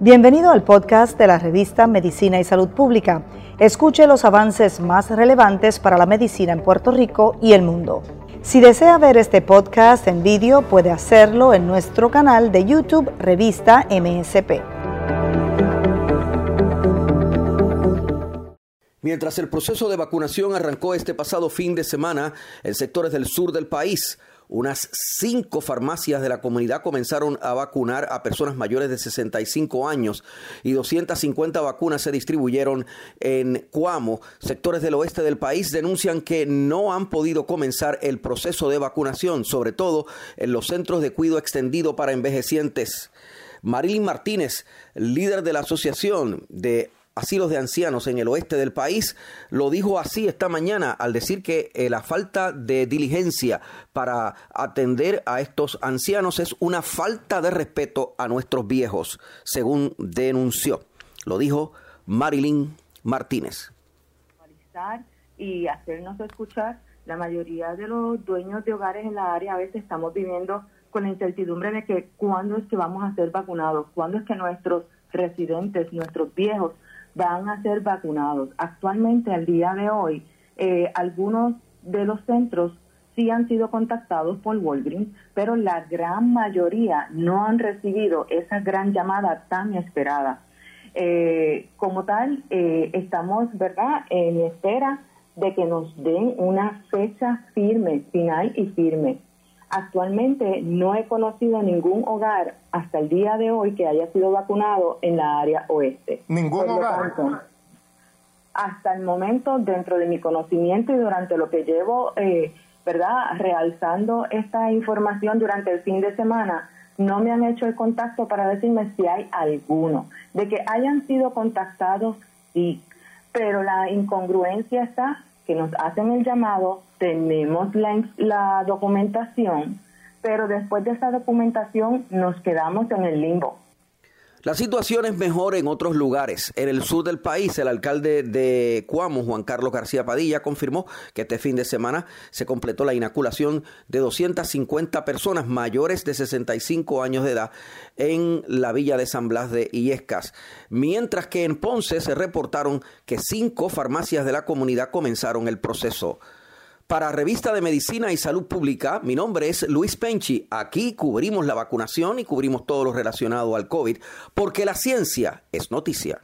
Bienvenido al podcast de la revista Medicina y Salud Pública. Escuche los avances más relevantes para la medicina en Puerto Rico y el mundo. Si desea ver este podcast en vídeo, puede hacerlo en nuestro canal de YouTube Revista MSP. Mientras el proceso de vacunación arrancó este pasado fin de semana en sectores del sur del país, unas cinco farmacias de la comunidad comenzaron a vacunar a personas mayores de 65 años y 250 vacunas se distribuyeron en Cuamo. Sectores del oeste del país denuncian que no han podido comenzar el proceso de vacunación, sobre todo en los centros de cuidado extendido para envejecientes. Marilyn Martínez, líder de la Asociación de asilos de ancianos en el oeste del país, lo dijo así esta mañana al decir que eh, la falta de diligencia para atender a estos ancianos es una falta de respeto a nuestros viejos, según denunció. Lo dijo Marilyn Martínez. Y hacernos escuchar, la mayoría de los dueños de hogares en la área a veces estamos viviendo con la incertidumbre de que cuándo es que vamos a ser vacunados, cuándo es que nuestros residentes, nuestros viejos, van a ser vacunados. Actualmente, al día de hoy, eh, algunos de los centros sí han sido contactados por Walgreens, pero la gran mayoría no han recibido esa gran llamada tan esperada. Eh, como tal, eh, estamos, ¿verdad?, en espera de que nos den una fecha firme, final y firme. Actualmente no he conocido ningún hogar hasta el día de hoy que haya sido vacunado en la área oeste. ¿Ningún hogar? hasta el momento, dentro de mi conocimiento y durante lo que llevo, eh, ¿verdad?, realzando esta información durante el fin de semana, no me han hecho el contacto para decirme si hay alguno. De que hayan sido contactados, sí, pero la incongruencia está que nos hacen el llamado, tenemos la, la documentación, pero después de esa documentación nos quedamos en el limbo. La situación es mejor en otros lugares. En el sur del país, el alcalde de Cuamo, Juan Carlos García Padilla, confirmó que este fin de semana se completó la inoculación de 250 personas mayores de 65 años de edad en la villa de San Blas de Illescas, mientras que en Ponce se reportaron que cinco farmacias de la comunidad comenzaron el proceso. Para Revista de Medicina y Salud Pública, mi nombre es Luis Penchi. Aquí cubrimos la vacunación y cubrimos todo lo relacionado al COVID, porque la ciencia es noticia.